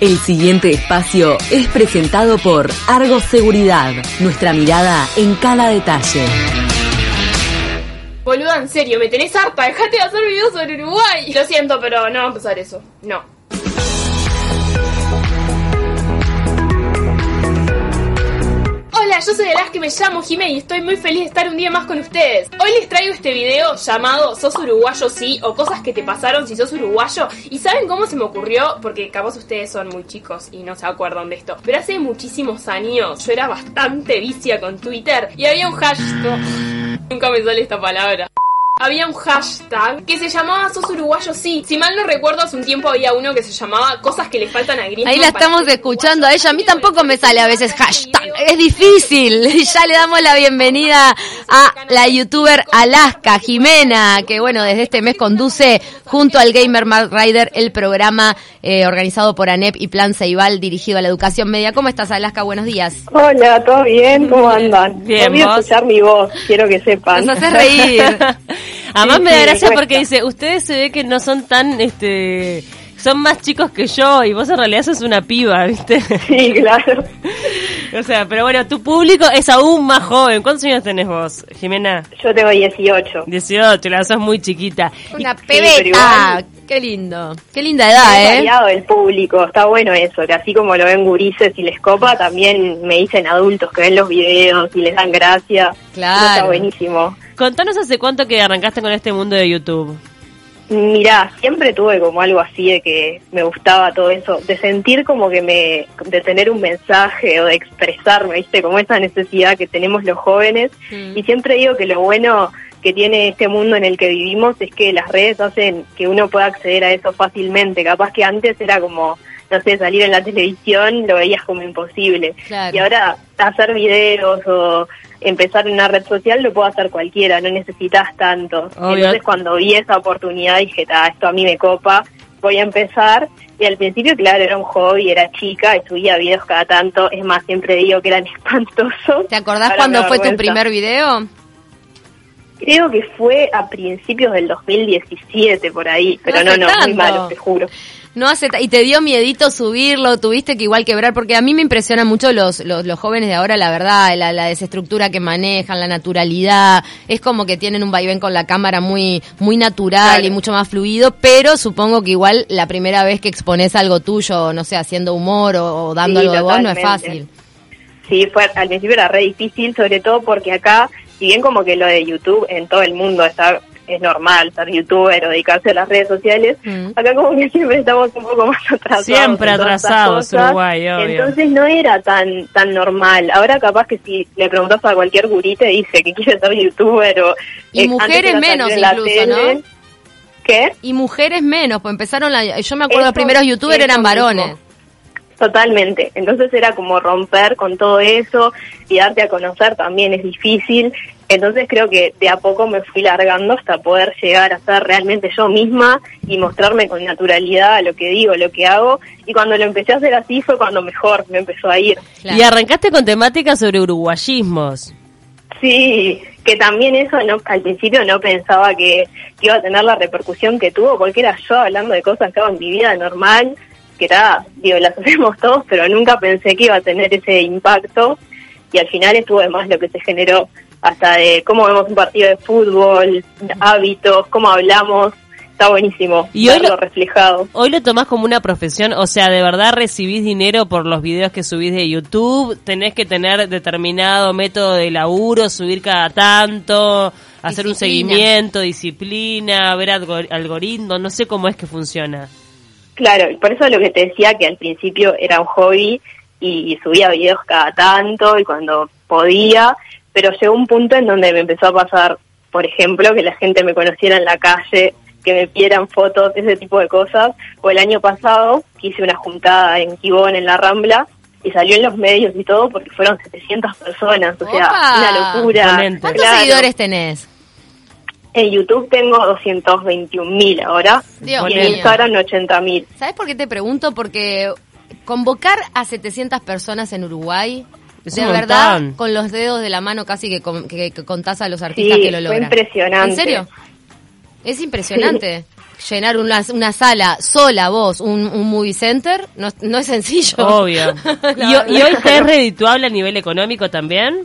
El siguiente espacio es presentado por Argos Seguridad, nuestra mirada en cada detalle. Boluda, en serio, me tenés harta, dejate de hacer videos sobre Uruguay. Lo siento, pero no va a empezar eso. No. Hola, yo soy que me llamo Jimé y estoy muy feliz de estar un día más con ustedes. Hoy les traigo este video llamado ¿Sos uruguayo sí? o cosas que te pasaron si sos uruguayo. ¿Y saben cómo se me ocurrió? Porque capaz ustedes son muy chicos y no se acuerdan de esto. Pero hace muchísimos años yo era bastante vicia con Twitter y había un hashtag... Nunca me sale esta palabra había un hashtag que se llamaba Sos Uruguayo Sí. Si mal no recuerdo, hace un tiempo había uno que se llamaba Cosas que le faltan a Griezmann. Ahí la estamos escuchando a ella. A mí tampoco me sale a veces hashtag. Es difícil. Ya le damos la bienvenida a la youtuber Alaska Jimena, que bueno, desde este mes conduce junto al Gamer Mark Rider el programa eh, organizado por ANEP y Plan Ceibal dirigido a la educación media. ¿Cómo estás, Alaska? Buenos días. Hola, ¿todo bien? ¿Cómo andan? Bien, Voy a escuchar mi voz, quiero que sepan. Nos hace reír. Además me da gracia porque dice, ustedes se ve que no son tan, este, son más chicos que yo y vos en realidad sos una piba, ¿viste? Sí, claro. o sea, pero bueno, tu público es aún más joven. ¿Cuántos años tenés vos, Jimena? Yo tengo 18. 18, la sos muy chiquita. Una pebeta. Qué lindo. Qué linda edad, ¿eh? variado el público, está bueno eso, que así como lo ven gurises y les copa, también me dicen adultos que ven los videos y les dan gracia. Claro. está buenísimo. Contanos hace cuánto que arrancaste con este mundo de YouTube. Mirá, siempre tuve como algo así de que me gustaba todo eso, de sentir como que me, de tener un mensaje o de expresarme, viste, como esa necesidad que tenemos los jóvenes. Mm. Y siempre digo que lo bueno que tiene este mundo en el que vivimos es que las redes hacen que uno pueda acceder a eso fácilmente. Capaz que antes era como, no sé, salir en la televisión lo veías como imposible. Y ahora hacer videos o empezar en una red social lo puede hacer cualquiera, no necesitas tanto. Entonces cuando vi esa oportunidad dije, esto a mí me copa, voy a empezar. Y al principio, claro, era un hobby, era chica y subía videos cada tanto. Es más, siempre digo que eran espantosos. ¿Te acordás cuándo fue tu primer video? Creo que fue a principios del 2017 por ahí, pero no, no, muy malo, te juro. No hace y te dio miedito subirlo, tuviste que igual quebrar, porque a mí me impresiona mucho los, los, jóvenes de ahora, la verdad, la, la, desestructura que manejan, la naturalidad, es como que tienen un vaivén con la cámara muy, muy natural y mucho más fluido, pero supongo que igual la primera vez que expones algo tuyo, no sé, haciendo humor o, dando algo de vos, no es fácil. Sí, fue, al principio era re difícil, sobre todo porque acá si bien como que lo de YouTube en todo el mundo está es normal ser youtuber o dedicarse a las redes sociales, mm. acá como que siempre estamos un poco más atrasados. Siempre atrasados, Uruguay, obvio. Entonces no era tan tan normal. Ahora capaz que si le preguntas a cualquier gurita dice que quiere ser youtuber o... Y eh, mujeres menos incluso, ¿no? ¿Qué? Y mujeres menos, pues empezaron, la, yo me acuerdo los primeros youtubers eran varones. Totalmente. Entonces era como romper con todo eso y darte a conocer también es difícil. Entonces creo que de a poco me fui largando hasta poder llegar a ser realmente yo misma y mostrarme con naturalidad lo que digo, lo que hago. Y cuando lo empecé a hacer así fue cuando mejor me empezó a ir. Y arrancaste con temáticas sobre uruguayismos. Sí, que también eso no, al principio no pensaba que, que, iba a tener la repercusión que tuvo, porque era yo hablando de cosas que hago en mi vida normal que era, digo, las hacemos todos, pero nunca pensé que iba a tener ese impacto. Y al final estuvo de más lo que se generó, hasta de cómo vemos un partido de fútbol, hábitos, cómo hablamos, está buenísimo y verlo reflejado. Hoy lo tomás como una profesión, o sea, de verdad recibís dinero por los videos que subís de YouTube, tenés que tener determinado método de laburo, subir cada tanto, hacer un seguimiento, disciplina, ver algoritmos, no sé cómo es que funciona. Claro, por eso lo que te decía que al principio era un hobby y subía videos cada tanto y cuando podía, pero llegó un punto en donde me empezó a pasar, por ejemplo, que la gente me conociera en la calle, que me pidieran fotos, ese tipo de cosas. O el año pasado hice una juntada en Quibón, en la Rambla, y salió en los medios y todo porque fueron 700 personas, o sea, una locura. ¿Cuántos seguidores tenés? En YouTube tengo 221 mil ahora y en Instagram 80 mil. ¿Sabes por qué te pregunto? Porque convocar a 700 personas en Uruguay, de verdad, con los dedos de la mano casi que, contás a los artistas que lo logran. Fue impresionante. ¿En serio? Es impresionante. llenar una, una sala sola vos, un, un movie center, no, no es sencillo. Obvio. ¿Y, ¿Y, hoy es redituable a nivel económico también?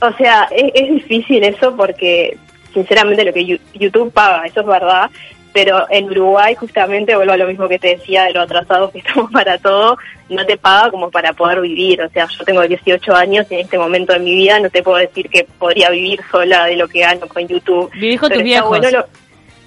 O sea, es, es difícil eso porque sinceramente lo que YouTube paga, eso es verdad, pero en Uruguay justamente vuelvo a lo mismo que te decía de lo atrasados que estamos para todo, no te paga como para poder vivir, o sea, yo tengo 18 años y en este momento de mi vida no te puedo decir que podría vivir sola de lo que gano con YouTube. Con tus viejos. Bueno lo,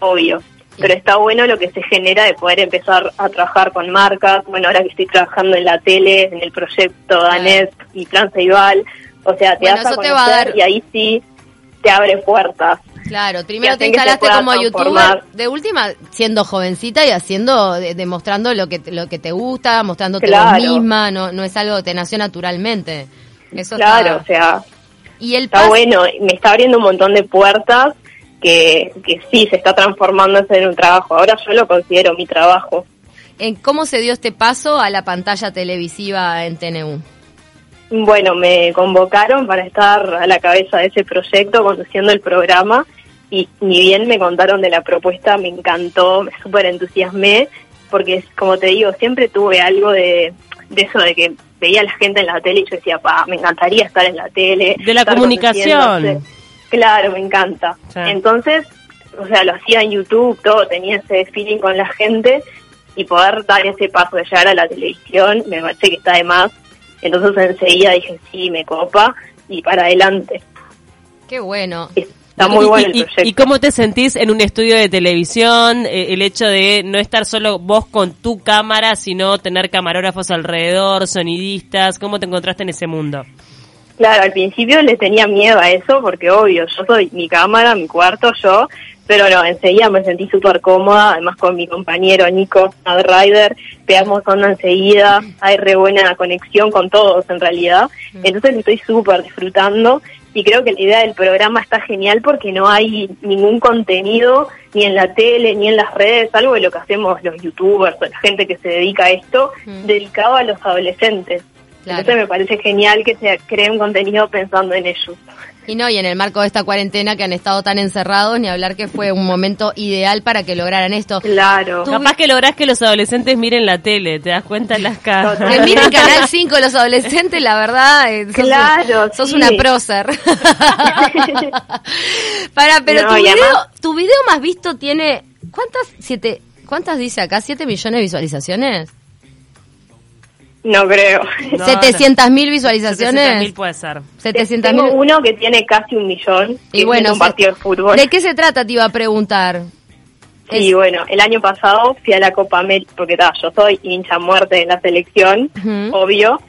obvio, pero está bueno lo que se genera de poder empezar a trabajar con marcas, bueno, ahora que estoy trabajando en la tele, en el proyecto Danés y Plan Ceibal, o sea, te das a conocer y ahí sí te abre puertas. Claro, primero te instalaste como youtuber, de última siendo jovencita y haciendo, demostrando lo que lo que te gusta, mostrándote claro. misma, no no es algo que te nació naturalmente. Eso claro, o sea, y el está bueno, me está abriendo un montón de puertas que, que sí se está transformando en un trabajo. Ahora yo lo considero mi trabajo. ¿En cómo se dio este paso a la pantalla televisiva en TNU? Bueno, me convocaron para estar a la cabeza de ese proyecto, conduciendo el programa, y ni bien me contaron de la propuesta, me encantó, me súper entusiasmé, porque como te digo, siempre tuve algo de, de eso de que veía a la gente en la tele y yo decía, pa, me encantaría estar en la tele. De la comunicación. Claro, me encanta. Entonces, o sea, lo hacía en YouTube, todo, tenía ese feeling con la gente y poder dar ese paso de llegar a la televisión, me parece que está de más entonces enseguida dije, sí, me copa y para adelante. Qué bueno. Está muy bueno el proyecto. ¿Y cómo te sentís en un estudio de televisión? Eh, el hecho de no estar solo vos con tu cámara, sino tener camarógrafos alrededor, sonidistas. ¿Cómo te encontraste en ese mundo? Claro, al principio le tenía miedo a eso porque obvio, yo soy mi cámara, mi cuarto, yo, pero no, enseguida me sentí súper cómoda, además con mi compañero Nico Rider, pegamos onda enseguida, hay re buena conexión con todos en realidad, mm. entonces estoy súper disfrutando y creo que la idea del programa está genial porque no hay ningún contenido ni en la tele ni en las redes, algo de lo que hacemos los youtubers o la gente que se dedica a esto, mm. dedicado a los adolescentes. Entonces me parece genial que se cree un contenido pensando en ellos. Y no, y en el marco de esta cuarentena que han estado tan encerrados, ni hablar que fue un momento ideal para que lograran esto. Claro. Capaz que lográs que los adolescentes miren la tele, te das cuenta en las casas. Que miren Canal 5 los adolescentes, la verdad. Eh, sos, claro, Sos una prócer. para, pero tu, video, tu video más visto tiene, ¿cuántas? Siete, ¿Cuántas dice acá? ¿Siete millones de visualizaciones? No creo. No, ¿700 mil visualizaciones? mil puede ser. 700 Tengo uno que tiene casi un millón. Y bueno, un partido de fútbol. ¿De qué se trata? Te iba a preguntar. Sí, bueno, el año pasado fui a la Copa América, porque ta, yo soy hincha muerte de la selección, obvio,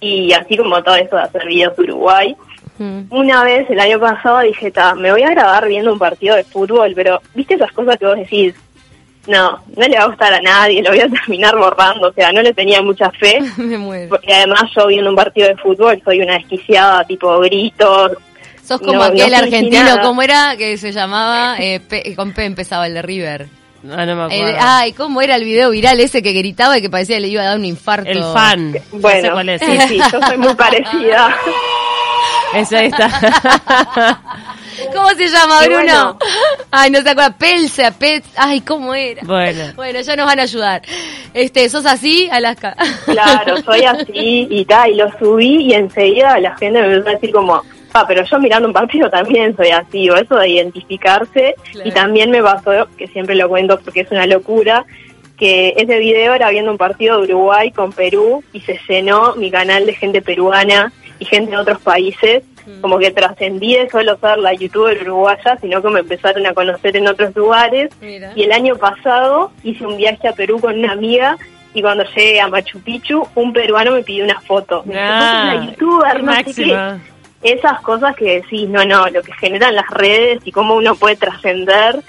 y así como todo eso de hacer videos de Uruguay. Una vez, el año pasado, dije, ta, me voy a grabar viendo un partido de fútbol, pero viste esas cosas que vos decís, no, no le va a gustar a nadie, lo voy a terminar borrando, o sea, no le tenía mucha fe. Me muero. Porque además yo viendo un partido de fútbol soy una desquiciada, tipo gritos. Sos como aquel argentino, ¿cómo era? Que se llamaba, eh, con P empezaba el de River. Ah, no me acuerdo. ay, ¿cómo era el video viral ese que gritaba y que parecía que le iba a dar un infarto? El fan. Bueno, sí, sí, yo soy muy parecida. Esa está. ¿Cómo se llama, Bruno? Ay, no se acuerda. Pelsa, Pets. Ay, ¿cómo era? Bueno. Bueno, ya nos van a ayudar. Este, ¿sos así, Alaska? Claro, soy así y tal. Y lo subí y enseguida la gente me empezó a decir como, ah, pero yo mirando un partido también soy así. O eso de identificarse. Y también me pasó, que siempre lo cuento porque es una locura, que ese video era viendo un partido de Uruguay con Perú y se llenó mi canal de gente peruana y gente de otros países como que trascendí de solo ser la youtuber uruguaya, sino que me empezaron a conocer en otros lugares. Y el año pasado hice un viaje a Perú con una amiga y cuando llegué a Machu Picchu, un peruano me pidió una foto. Me ah, una youtuber, no sé qué. Esas cosas que decís, no, no, lo que generan las redes y cómo uno puede trascender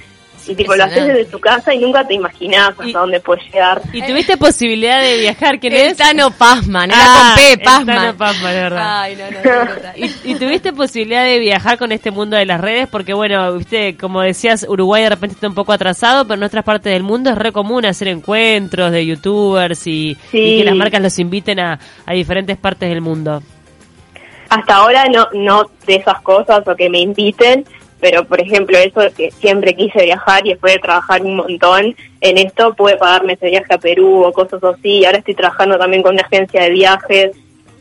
y tipo lo haces desde tu casa y nunca te imaginás hasta dónde puedes llegar. ¿Y tuviste posibilidad de viajar? ¿Quién es? Tano Pazman, era ah, con P, Pazman. Tano Pazman, de verdad. Ay, no, no, ¿Y, ¿Y, tuviste posibilidad de viajar con este mundo de las redes? Porque bueno, viste, como decías, Uruguay de repente está un poco atrasado, pero en otras partes del mundo es re común hacer encuentros de youtubers y, y que las marcas los inviten a, a diferentes partes del mundo. Hasta ahora no, no de esas cosas o que me inviten, pero por ejemplo eso que siempre quise viajar y después de trabajar un montón en esto pude pagarme ese viaje a Perú o cosas así, ahora estoy trabajando también con una agencia de viajes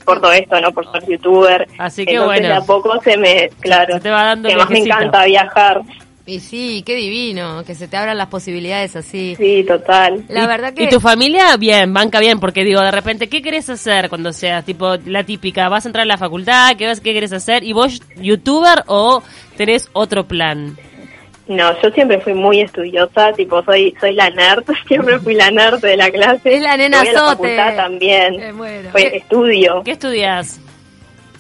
por todo esto, ¿no? Por ser youtuber. Así que Entonces, bueno. de a poco se me, claro, se te va dando que más me encanta viajar. Y sí, qué divino, que se te abran las posibilidades así. Sí, total. La ¿Y- verdad que... ¿Y tu familia? Bien, banca bien, porque digo, de repente, ¿qué querés hacer cuando seas tipo la típica? ¿Vas a entrar a la facultad? ¿Qué, vas, qué querés hacer? ¿Y vos, youtuber o tenés otro plan? No, yo siempre fui muy estudiosa, tipo soy soy la nerd, siempre fui la nerd de la clase. Es la nena Voy a la facultad también. Pues estudio ¿Qué estudias?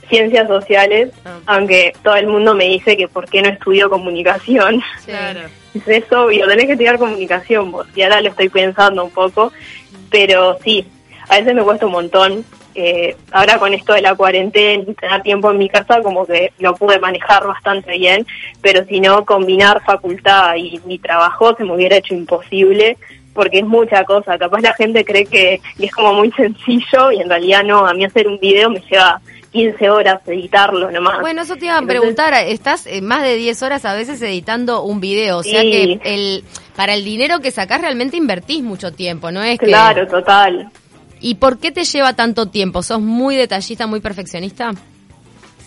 Ciencias sociales, Ah. aunque todo el mundo me dice que por qué no estudio comunicación. Sí. Es obvio, tenés que estudiar comunicación vos. Y ahora lo estoy pensando un poco, pero sí, a veces me cuesta un montón. Eh, ahora con esto de la cuarentena y tener tiempo en mi casa, como que lo pude manejar bastante bien, pero si no, combinar facultad y mi trabajo se me hubiera hecho imposible porque es mucha cosa. Capaz la gente cree que es como muy sencillo y en realidad no. A mí hacer un video me lleva 15 horas editarlo nomás. Bueno, eso te iba a Entonces- preguntar, estás eh, más de 10 horas a veces editando un video, o sea Sí. que el para el dinero que sacás realmente invertís mucho tiempo, ¿no es que- Claro, total. ¿Y por qué te lleva tanto tiempo? ¿Sos muy detallista, muy perfeccionista?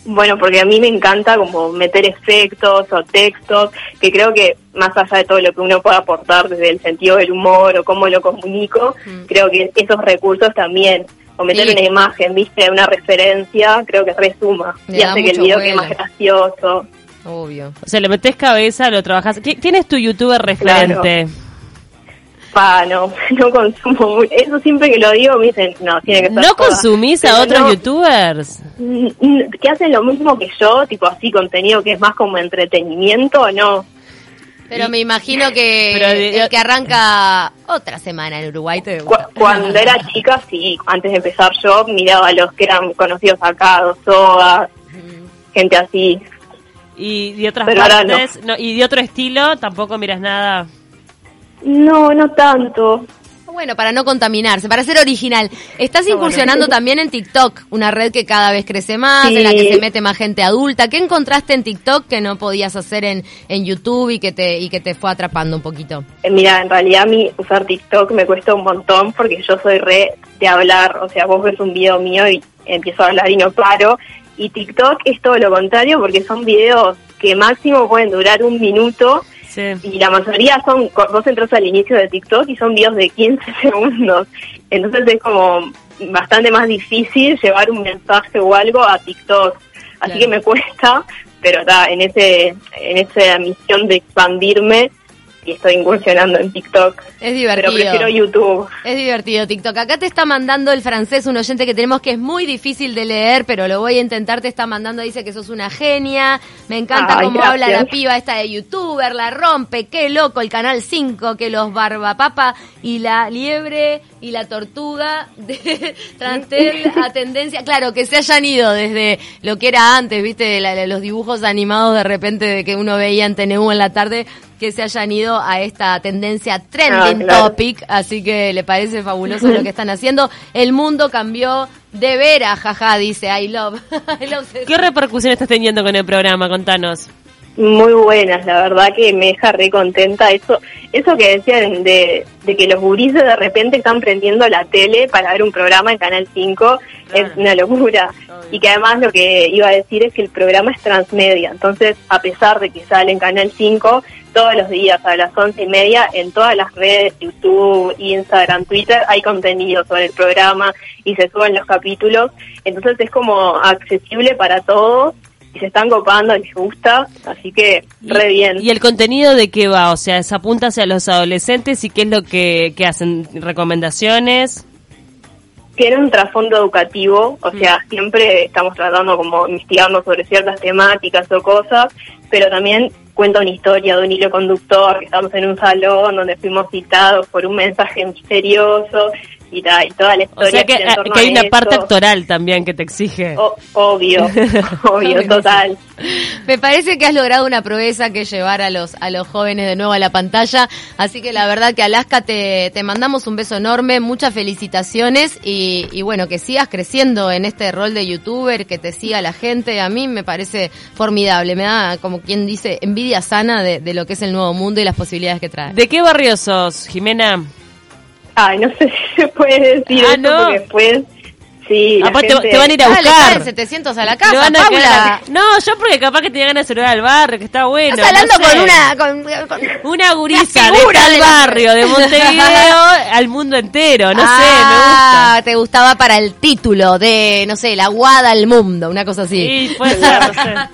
Bueno, porque a mí me encanta como meter efectos o textos, que creo que más allá de todo lo que uno pueda aportar desde el sentido del humor o cómo lo comunico, creo que esos recursos también, o meter Sí. una imagen, viste, una referencia, creo que resuma Le y hace que el video quede más gracioso. Obvio. O sea, le metés cabeza, lo trabajás. ¿Qui- ¿Quién es tu youtuber referente? Pa, no, no consumo muy- eso siempre que lo digo me dicen, no, tiene que ser ¿No toda. consumís Pero a otros no, youtubers? mm, mm, que hacen lo mismo que yo, tipo así contenido que es más como entretenimiento, no. Pero me imagino que Pero de- el que arranca otra semana en Uruguay te Cu- gusta. Cuando era chica, sí, antes de empezar yo, miraba a los que eran conocidos acá, Dosoa, gente así. Y de otras Pero no, y de otro estilo, tampoco miras nada. No, no tanto. Bueno, para no contaminarse, para ser original. Estás incursionando también en TikTok, una red que cada vez crece más, Sí. en la que se mete más gente adulta. ¿Qué encontraste en TikTok que no podías hacer en, en YouTube y que te y que te fue atrapando un poquito? Eh, Mira, en realidad a mí usar TikTok me cuesta un montón porque yo soy re de hablar. O sea, vos ves un video mío y empiezo a hablar y no paro. Y TikTok es todo lo contrario porque son videos que máximo pueden durar un minuto Sí. y la mayoría son, vos entras al inicio de TikTok y son videos de 15 segundos. Entonces es como bastante más difícil llevar un mensaje o algo a TikTok. Así Claro. que me cuesta, pero está en ese en esa misión de expandirme y estoy incursionando en TikTok. Es divertido. Pero prefiero YouTube. Es divertido TikTok. Acá te está mandando el francés un oyente que tenemos que es muy difícil de leer, pero lo voy a intentar. Te está mandando, dice que sos una genia. Me encanta Ay, cómo gracias. habla la piba esta de youtuber, la rompe, qué loco el canal 5, que los barbapapa y la liebre y la tortuga de Trantel a tendencia. Claro, que se hayan ido desde lo que era antes, viste, La- la- los dibujos animados de repente de que uno veía en TNU en la tarde, que se hayan ido a esta tendencia trending Ah, claro. topic, así que le parece fabuloso lo que están haciendo. El mundo cambió de veras, jaja, dice I love. I love. ¿Qué repercusión estás teniendo con el programa? Contanos. Muy buenas, la verdad que me deja re contenta. Eso, eso que decían de, de que los gurises de repente están prendiendo la tele para ver un programa en Canal 5 es una locura. Y que además lo que iba a decir es que el programa es transmedia. Entonces, a pesar de que sale en Canal 5 todos los días a las once y media, en todas las redes, YouTube, Instagram, Twitter, hay contenido sobre el programa y se suben los capítulos. Entonces es como accesible para todos y se están copando, les gusta, así que re bien. ¿Y el contenido de qué va? O sea, ¿se apunta hacia los adolescentes y qué es lo que, que hacen? ¿Recomendaciones? Tiene un trasfondo educativo, o sea, siempre estamos tratando como investigando sobre ciertas temáticas o cosas, pero también cuenta una historia de un hilo conductor, que estamos en un salón donde fuimos citados por un mensaje misterioso, y, ta, y toda la O historia. sea que, que hay una eso. parte actoral también que te exige. O- obvio, obvio, total. Me parece que has logrado una proeza que llevar a los, a los jóvenes de nuevo a la pantalla. Así que la verdad que Alaska te, te mandamos un beso enorme, muchas felicitaciones y, y bueno, que sigas creciendo en este rol de youtuber, que te siga la gente. A mí me parece formidable, me da como quien dice envidia sana de, de lo que es el nuevo mundo y las posibilidades que trae. ¿De qué barrio sos, Jimena? Ay, no sé si se puede decir Ah, eso no. porque después, sí, la Aparte gente- te van a ir a buscar. dale, 700 a la casa, van a Paula. la- No, yo porque capaz que te llegan a saludar al barrio, que está bueno. Estás hablando no sé. con una... Con, con- Una gurisa de figura tal de la- barrio, de Montevideo, al mundo entero. No Ah, te gustaba para el título de, no sé, la guada al mundo, una cosa sé, me así. gusta. Sí, puede ser, no sé.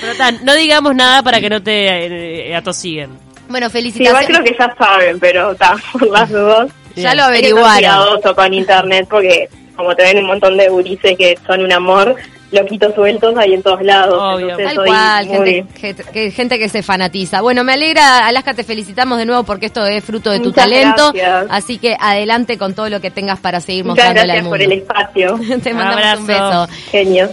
Pero tan, no digamos nada para que no te eh, atosiguen. Bueno, Sí, igual felicitaciones. creo que ya saben, pero está, por las dudas. Ya lo Hay averiguaron. cuidadoso con internet porque como te ven un montón de gurises que son un amor, loquitos sueltos ahí en todos lados. Obvio. Tal cual, muy- gente, gente, que, gente que se fanatiza. Bueno, me alegra, Alaska, te felicitamos de nuevo porque esto es fruto de tu Muchas talento. gracias. Así que adelante con todo lo que tengas para seguir Muchas mostrándole al gracias mundo. por el espacio. te mandamos un beso. Genios.